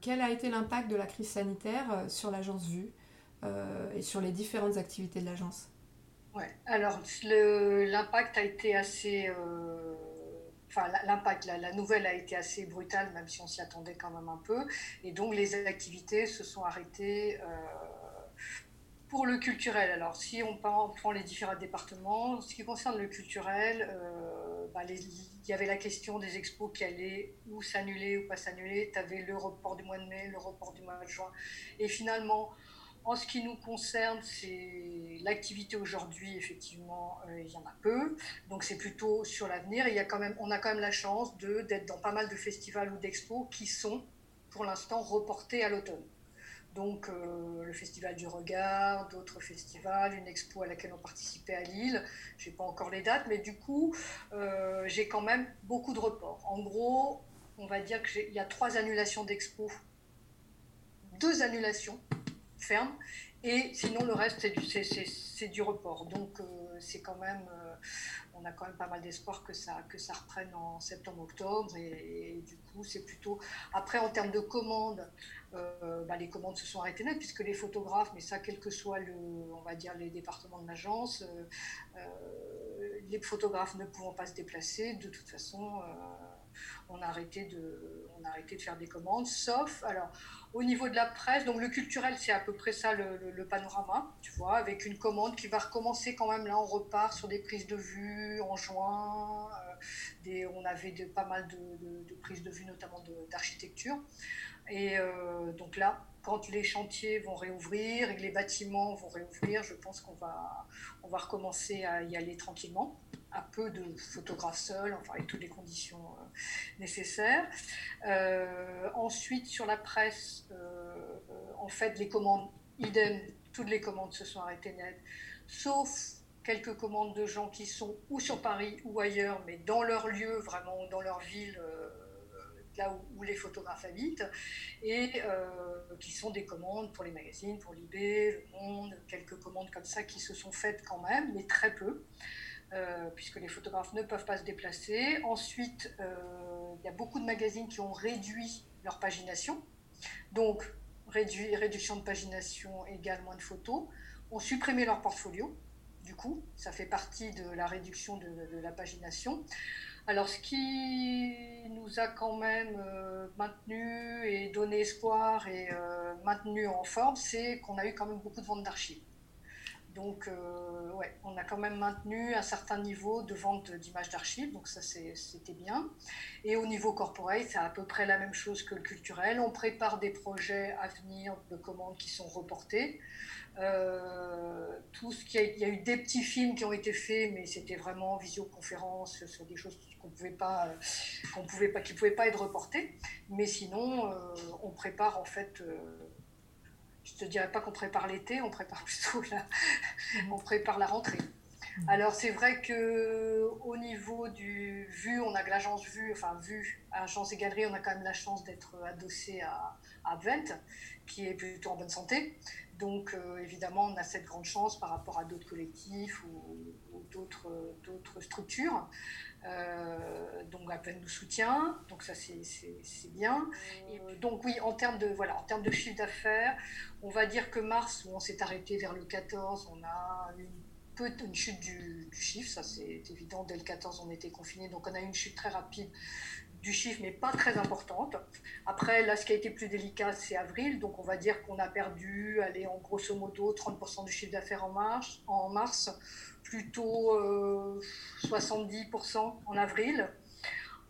Quel a été l'impact de la crise sanitaire sur l'agence Vue et sur les différentes activités de l'agence? Ouais, alors l'impact a été assez enfin l'impact, la, nouvelle a été assez brutale, même si on s'y attendait quand même un peu. Et donc les activités se sont arrêtées euh, pour le culturel. Alors si on prend les différents départements, ce qui concerne le culturel, euh, bah, il y avait la question des expos qui allaient ou s'annuler ou pas s'annuler. Tu avais le report du mois de mai, le report du mois de juin. Et finalement, en ce qui nous concerne, c'est l'activité aujourd'hui, effectivement, euh, il y en a peu. Donc c'est plutôt sur l'avenir. Il y a quand même, on a quand même la chance d'être dans pas mal de festivals ou d'expos qui sont, pour l'instant, reportés à l'automne. Donc euh, le Festival du Regard, d'autres festivals, une expo à laquelle on participait à Lille. Je n'ai pas encore les dates, mais du coup, euh, j'ai quand même beaucoup de reports. En gros, on va dire qu'il y a trois annulations d'expos, deux annulations ferme. Et sinon, le reste, c'est du, report. Donc, euh, c'est quand même, on a quand même pas mal d'espoir que ça, reprenne en septembre-octobre. Et, du coup, c'est plutôt. Après, en termes de commandes, euh, bah, les commandes se sont arrêtées puisque les photographes, mais ça, quel que soit le, on va dire, les départements de l'agence, les photographes ne pouvant pas se déplacer, de toute façon on a arrêté de, on de faire des commandes, sauf, alors, au niveau de la presse, donc le culturel, c'est à peu près ça le, panorama, tu vois, avec une commande qui va recommencer quand même, là, on repart sur des prises de vue en juin, euh, des, on avait de, pas mal de, prises de vue, notamment d'architecture, et euh, donc là, quand les chantiers vont réouvrir et que les bâtiments vont réouvrir, je pense qu'on va, on va recommencer à y aller tranquillement à peu de photographes seuls, enfin avec toutes les conditions euh, nécessaires. Euh, ensuite, sur la presse, euh, en fait, les commandes, idem, toutes les commandes se sont arrêtées net, sauf quelques commandes de gens qui sont ou sur Paris ou ailleurs, mais dans leur lieu, vraiment dans leur ville, là où, les photographes habitent, et qui sont des commandes pour les magazines, pour Libé, Le Monde, quelques commandes comme ça qui se sont faites quand même, mais très peu. Euh, puisque les photographes ne peuvent pas se déplacer. Ensuite, euh, il y a beaucoup de magazines qui ont réduit leur pagination. Donc, réduction de pagination égale moins de photos. Ont supprimé leur portfolio. Du coup, ça fait partie de la réduction de, la pagination. Alors, ce qui nous a quand même euh, maintenu et donné espoir et maintenu en forme, c'est qu'on a eu quand même beaucoup de ventes d'archives. Donc, euh, ouais, on a quand même maintenu un certain niveau de vente d'images d'archives, donc ça c'était bien. Et au niveau corporate, c'est à peu près la même chose que le culturel. On prépare des projets à venir de commandes qui sont reportés. Euh, tout ce qui il y a eu des petits films qui ont été faits, mais c'était vraiment visioconférence sur des choses qu'on pouvait pas, qu'on pouvait pas, qui pouvaient pas être reportées. Mais sinon, euh, on prépare en fait je te dirais pas qu'on prépare l'été, on prépare plutôt la, mhm. on prépare la rentrée. Mhm. Alors c'est vrai que au niveau du vu, on a que l'agence vue, enfin vue, agence et galerie, on a quand même la chance d'être adossé à, à Vent, qui est plutôt en bonne santé. Donc euh, évidemment, on a cette grande chance par rapport à d'autres collectifs ou, d'autres, d'autres structures. Euh, donc Apple nous soutient, donc ça c'est, bien. Et, euh, donc oui, en termes de voilà, en termes de chiffre d'affaires, on va dire que mars, où on s'est arrêté vers le 14, on a une, une chute du, du chiffre, ça c'est évident. Dès le 14, on était confiné, donc on a eu une chute très rapide du chiffre, mais pas très importante. Après, là, ce qui a été plus délicat, c'est avril. Donc, on va dire qu'on a perdu, allez, en grosso modo, 30% du chiffre d'affaires en mars, en mars plutôt 70% euh, en avril.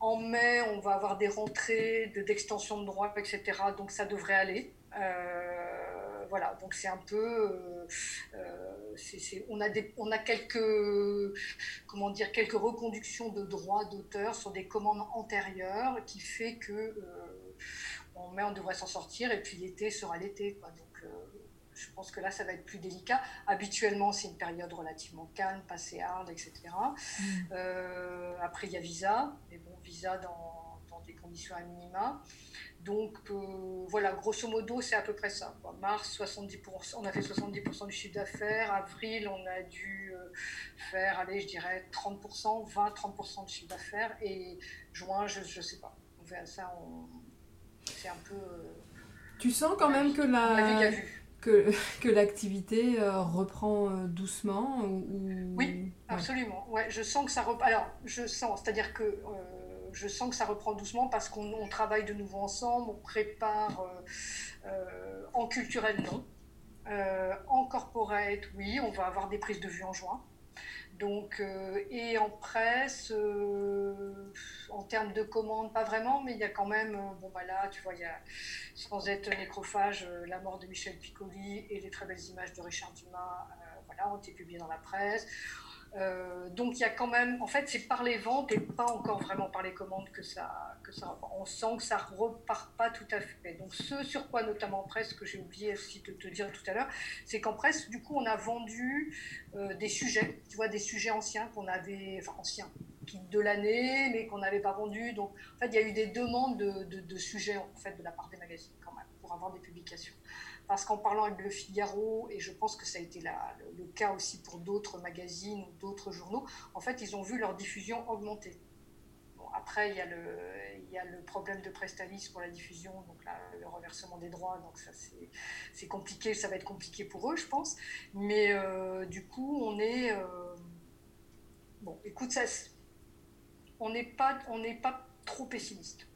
En mai, on va avoir des rentrées d'extension de, droits, etc. Donc, ça devrait aller. Euh, voilà, donc c'est un peu. Euh, on, a des, on a quelques, comment dire, quelques reconductions de droits d'auteur sur des commandes antérieures qui fait que euh, on, met, on devrait s'en sortir et puis l'été sera l'été. Donc euh, je pense que là, ça va être plus délicat. Habituellement, c'est une période relativement calme, passé hard, etc. Mm. Euh, après, il y a Visa, mais bon, Visa dans, dans des conditions à minima. Donc euh, voilà, grosso modo, c'est à peu près ça. Mars, 70%, on a fait 70% du chiffre d'affaires. Avril, on a dû euh, faire, allez, je dirais 30%, 20-30% de chiffre d'affaires. Et juin, je ne sais pas. On ça. c'est un peu. tu sens quand même que la. Que, que l'activité reprend doucement ou, Oui, absolument. Ouais. je sens que ça reprend. Alors, je sens, c'est-à-dire que je sens que ça reprend doucement parce qu'on travaille de nouveau ensemble, on prépare en culturel non. en corporate, oui, on va avoir des prises de vue en juin. Donc, euh, et en presse, euh, en termes de commandes, pas vraiment, mais il y a quand même, euh, bon bah là, tu vois, il y a, sans être nécrophage, la mort de Michel Piccoli et les très belles images de Richard Dumas, voilà, ont été publiées dans la presse. Euh, donc il y a quand même, en fait, c'est par les ventes et pas encore vraiment par les commandes que ça, que ça, on sent que ça repart pas tout à fait. Donc ce sur quoi notamment en presse, que j'ai oublié aussi de te dire tout à l'heure, c'est qu'en presse, du coup, on a vendu euh, des sujets, tu vois, des sujets anciens qu'on avait, enfin anciens, de l'année, mais qu'on n'avait pas vendus. Donc en fait, il y a eu des demandes de, de, de sujets en fait de la part des magazines quand même pour avoir des publications parce qu'en parlant avec Le Figaro, et je pense que ça a été le, cas aussi pour d'autres magazines ou d'autres journaux, en fait, ils ont vu leur diffusion augmenter. après, il y, a le, problème de Prestalis pour la diffusion, donc le reversement des droits, donc ça c'est compliqué, ça va être compliqué pour eux, je pense. Mais euh, du coup, on est... Euh, bon, écoute, ça, on n'est pas, pas trop pessimiste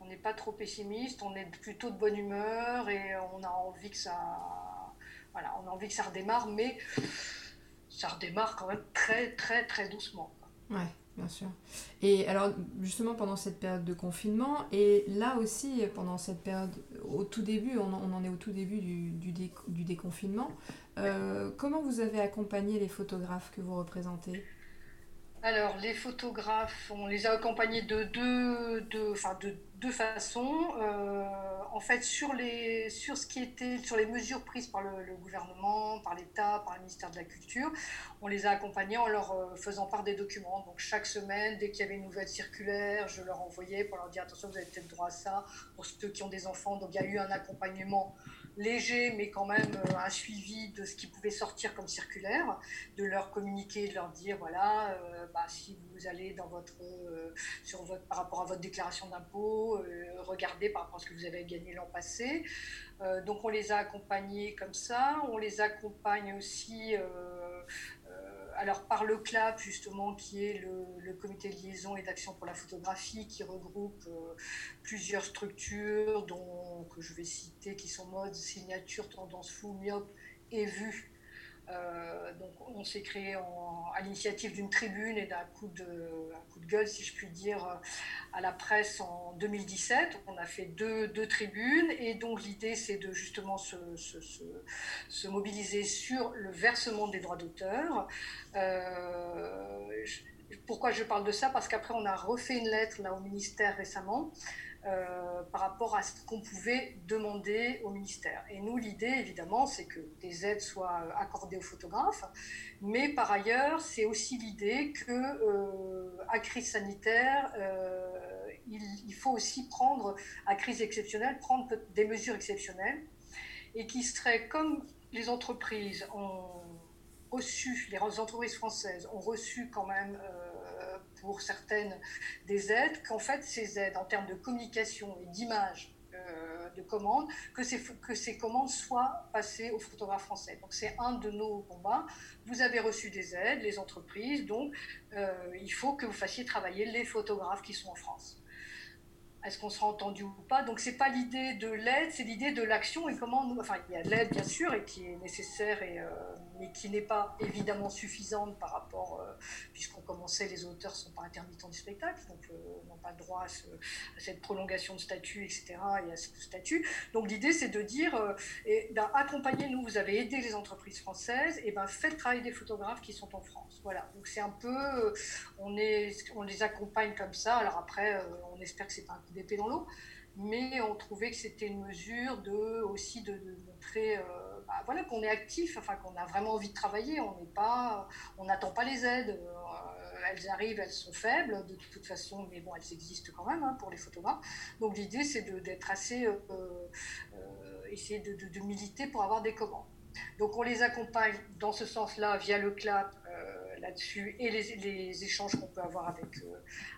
on n'est pas trop pessimiste, on est plutôt de bonne humeur et on a envie que ça, voilà, on a envie que ça redémarre, mais ça redémarre quand même très très très doucement. Ouais, bien sûr. Et alors justement pendant cette période de confinement et là aussi pendant cette période, au tout début, on, en est au tout début du, du, déconfinement. Euh, comment vous avez accompagné les photographes que vous représentez? Alors, les photographes, on les a accompagnés de deux, de, enfin de deux façons. Euh, en fait, sur, les, sur ce qui était, sur les mesures prises par le, gouvernement, par l'État, par le ministère de la Culture, on les a accompagnés en leur euh, faisant part des documents. Donc, chaque semaine, dès qu'il y avait une nouvelle circulaire, je leur envoyais pour leur dire attention, vous avez peut-être droit à ça pour ceux qui ont des enfants. Donc, il y a eu un accompagnement léger, mais quand même euh, un suivi de ce qui pouvait sortir comme circulaire, de leur communiquer, de leur dire voilà, euh, bah, si vous allez dans votre, euh, sur votre, par rapport à votre déclaration d'impôt, regardez par rapport à ce que vous avez gagné l'an passé. donc on les a accompagnés comme ça, on les accompagne aussi alors par le CLAP justement, qui est le, comité de liaison et d'action pour la photographie, qui regroupe euh, plusieurs structures, dont que je vais citer, qui sont mode, signature, tendance fou, myope et vue, euh, donc on s'est créé à l'initiative d'une tribune et d'un coup, de, gueule, si je puis dire, euh, à la presse en 2017. On a fait deux, tribunes et donc l'idée c'est de justement se, mobiliser sur le versement des droits d'auteur. Euh, pourquoi je parle de ça? Parce qu'après on a refait une lettre là au ministère récemment euh, par rapport à ce qu'on pouvait demander au ministère. Et nous, l'idée, évidemment, c'est que des aides soient accordées aux photographes, mais par ailleurs, c'est aussi l'idée que euh, à crise sanitaire, euh, il, faut aussi prendre, à crise exceptionnelle, prendre des mesures exceptionnelles et qui seraient comme les entreprises ont reçu, les entreprises françaises ont reçu quand même pour certaines des aides, qu'en fait ces aides en termes de communication et d'image euh, de commandes, que ces, que ces commandes soient passées aux photographes français. Donc c'est un de nos combats. Vous avez reçu des aides, les entreprises, donc euh, il faut que vous fassiez travailler les photographes qui sont en France est-ce qu'on sera entendu ou pas? Donc c'est pas l'idée de l'aide, c'est l'idée de l'action et comment nous, enfin il y a l'aide bien sûr et qui est nécessaire et euh, mais qui n'est pas évidemment suffisante par rapport, euh, puisqu'on commençait, les auteurs sont pas intermittents du spectacle, donc euh, n'ont pas le droit à, cette prolongation de statut, etc. et à ce statut. Donc l'idée c'est de dire, et accompagner-nous, vous avez aidé les entreprises françaises, et ben faites travailler des photographes qui sont en France. Voilà. Donc c'est un peu, on est, on les accompagne comme ça. Alors après, on espère que c'est pas un d'épée dans l'eau, mais on trouvait que c'était une mesure de, aussi de, montrer euh, bah, voilà, qu'on est actif, enfin, qu'on a vraiment envie de travailler, on n'est pas, on n'attend pas les aides. Euh, elles arrivent, elles sont faibles de toute façon, mais bon, elles existent quand même hein, pour les photographes. Donc l'idée, c'est d'être assez, euh, essayer de, de, militer pour avoir des commandes. Donc on les accompagne dans ce sens-là via le CLAP là-dessus et les, échanges qu'on peut avoir avec,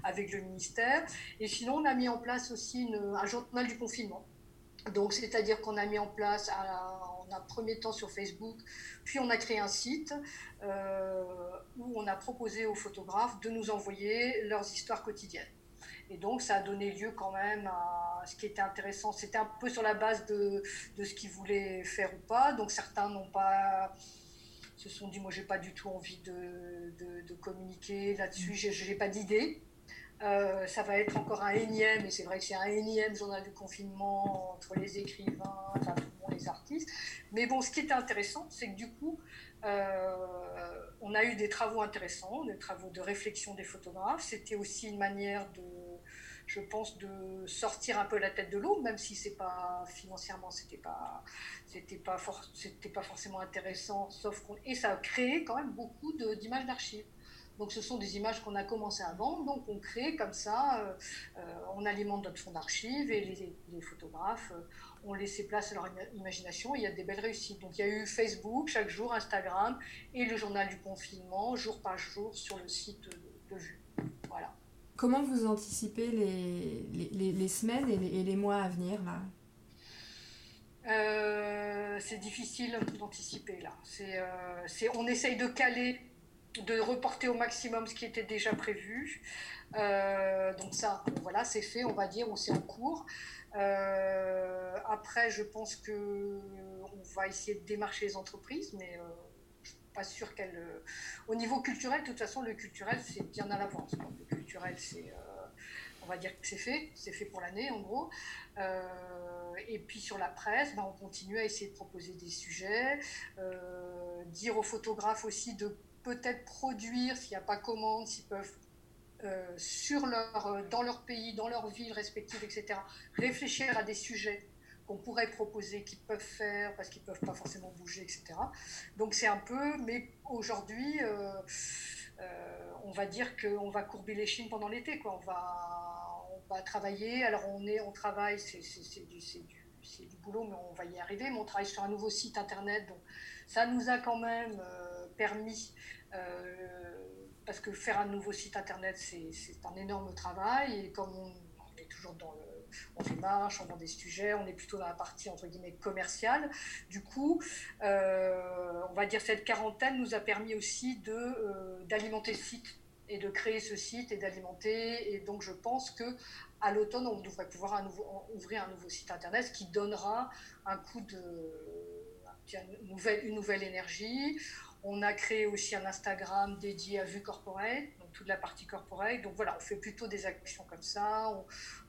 avec le ministère. Et sinon, on a mis en place aussi un journal du confinement. Donc, c'est-à-dire qu'on a mis en place, en un premier temps sur Facebook, puis on a créé un site où on a proposé aux photographes de nous envoyer leurs histoires quotidiennes. Et donc, ça a donné lieu quand même à ce qui était intéressant. C'était un peu sur la base de, ce qu'ils voulaient faire ou pas. Donc, certains n'ont pas se sont dit, moi, j'ai pas du tout envie de, communiquer là-dessus, Je n'ai pas d'idée. Euh, ça va être encore un énième, et c'est vrai que c'est un énième journal du confinement entre les écrivains, artistes. Mais bon, ce qui était intéressant, c'est que du coup, euh, on a eu des travaux intéressants, des travaux de réflexion des photographes. C'était aussi une manière de je pense, de sortir un peu la tête de l'eau, même si c'est pas financièrement, c'était pas, c'était pas, pas forcément intéressant, sauf qu'on, et ça a créé quand même beaucoup d'images d'archives. Donc ce sont des images qu'on a commencé à vendre, donc on crée comme ça, euh, euh, on alimente notre fonds d'archives et les, photographes euh, ont laissé place à leur imagination. il y a des belles réussites. Donc il y a eu Facebook chaque jour, Instagram et le journal du confinement jour par jour sur le site de, de Vue. Voilà. Comment vous anticipez les, les, les semaines et, et les, mois à venir là? Euh, C'est difficile d'anticiper là. C'est, euh, c'est, on essaye de caler, de reporter au maximum ce qui était déjà prévu. Euh, donc ça, voilà, c'est fait, on va dire, on c'est en cours. après, je pense que on va essayer de démarcher les entreprises, mais pas sûr qu'elle. Euh, au niveau culturel, de toute façon, le culturel, c'est bien à l'avance. Le culturel, c'est. Euh, on va dire que c'est fait, c'est fait pour l'année en gros. Euh, et puis sur la presse, ben, on continue à essayer de proposer des sujets, dire aux photographes aussi de peut-être produire, s'il n'y a pas commande, s'ils peuvent sur leur, dans leur pays, dans leur ville respective, etc., réfléchir à des sujets qu'on pourrait proposer, qu'ils peuvent faire parce qu'ils ne peuvent pas forcément bouger, etc. Donc c'est un peu, mais aujourd'hui, euh, euh, on va dire qu'on va courber les chines pendant l'été. Quoi. On, va, on va travailler, alors on, est, on travaille, c'est, du, du, du, boulot, mais on va y arriver, mais on travaille sur un nouveau site internet, donc ça nous a quand même euh, permis parce que faire un nouveau site internet, c'est un énorme travail. Et comme on, est toujours dans le, on démarche, on vend des sujets, on est plutôt dans la partie entre guillemets commerciale. Du coup, euh, on va dire cette quarantaine nous a permis aussi euh, d'alimenter le site et de créer ce site et d'alimenter. Et donc, je pense que à l'automne, on devrait pouvoir ouvrir un nouveau site internet qui donnera un coup de nouvelle, une nouvelle énergie. On a créé aussi un Instagram dédié à Vue Corporate, donc toute la partie corporate. Donc voilà, on fait plutôt des actions comme ça.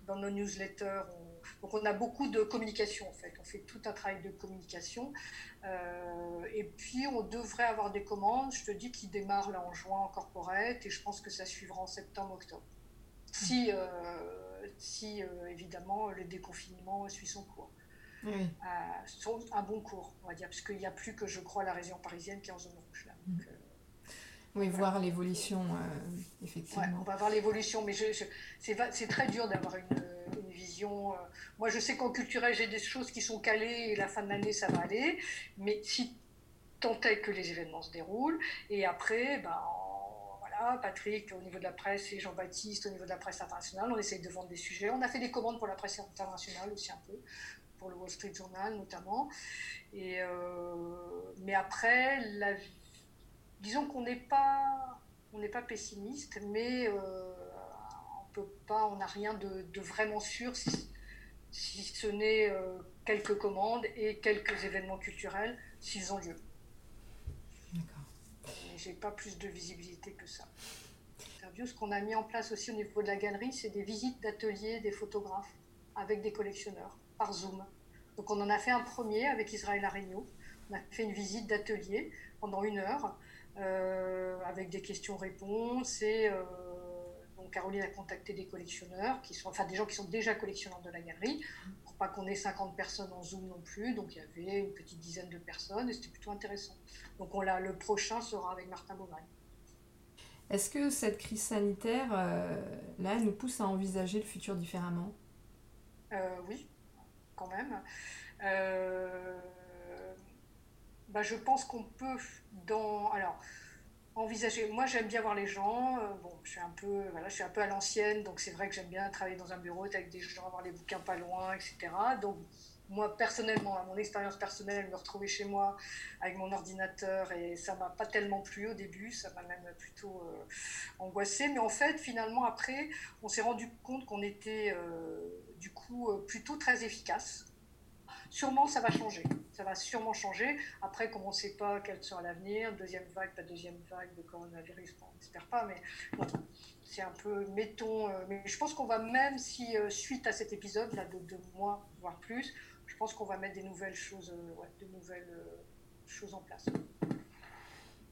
dans nos newsletters, on, donc on a beaucoup de communication en fait. On fait tout un travail de communication. Euh, et puis on devrait avoir des commandes, je te dis, qui démarrent là en juin en corporate et je pense que ça suivra en septembre-octobre. Si, euh, si euh, évidemment le déconfinement suit son cours oui. un bon cours, on va dire, parce qu'il n'y a plus que, je crois, la région parisienne qui est en zone rouge. Là. Mm. Euh, oui, voir l'évolution, euh, effectivement. on va voir l'évolution, mais c'est très dur d'avoir une, vision. Euh, moi, je sais qu'en culturel, j'ai des choses qui sont calées et la fin de l'année, ça va aller. Mais si tant est que les événements se déroulent, et après, ben, voilà, Patrick, au niveau de la presse, et Jean-Baptiste, au niveau de la presse internationale, on essaye de vendre des sujets. On a fait des commandes pour la presse internationale aussi un peu pour le Wall Street Journal notamment. Et, euh, mais après, la, disons qu'on n'est pas, on n'est pas pessimiste, mais euh, on peut pas, on n'a rien de, vraiment sûr si, ce n'est euh, quelques commandes et quelques événements culturels s'ils ont lieu. D'accord. J'ai pas plus de visibilité que ça. Ce qu'on a mis en place aussi au niveau de la galerie, c'est des visites d'ateliers des photographes avec des collectionneurs par Zoom. Donc on en a fait un premier avec Israël Aregno. On a fait une visite d'atelier pendant une heure euh, avec des questions-réponses et euh, donc Caroline a contacté des collectionneurs, qui sont, enfin des gens qui sont déjà collectionneurs de la galerie, pour pas qu'on ait 50 personnes en Zoom non plus. Donc il y avait une petite dizaine de personnes et c'était plutôt intéressant. Donc on l'a, le prochain sera avec Martin Beaumagne. Est-ce que cette crise sanitaire, euh, là, nous pousse à envisager le futur différemment? Oui, quand même. Euh, bah, je pense qu'on peut, dans. Alors, envisager. Moi, j'aime bien voir les gens. Euh, bon, je suis un peu, voilà, je suis un peu à l'ancienne, donc c'est vrai que j'aime bien travailler dans un bureau, avec des gens, avoir les bouquins pas loin, etc. Donc, moi, personnellement, à mon expérience personnelle, me retrouver chez moi avec mon ordinateur, et ça m'a pas tellement plu au début, ça m'a même plutôt euh, angoissée. Mais en fait, finalement, après, on s'est rendu compte qu'on était euh, du coup plutôt très efficace Sûrement, ça va changer. Ça va sûrement changer. Après, comme on ne sait pas quel sera l'avenir, deuxième vague, pas deuxième vague de coronavirus, on n'espère pas, mais c'est un peu, mettons, euh, mais je pense qu'on va même si, euh, suite à cet épisode, là, de deux mois, voire plus, pense qu'on va mettre des nouvelles choses, euh, ouais, de nouvelles choses en place.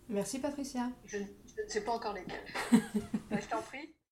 Merci Patricia. Je, je ne sais pas encore lesquelles. je t'en prie.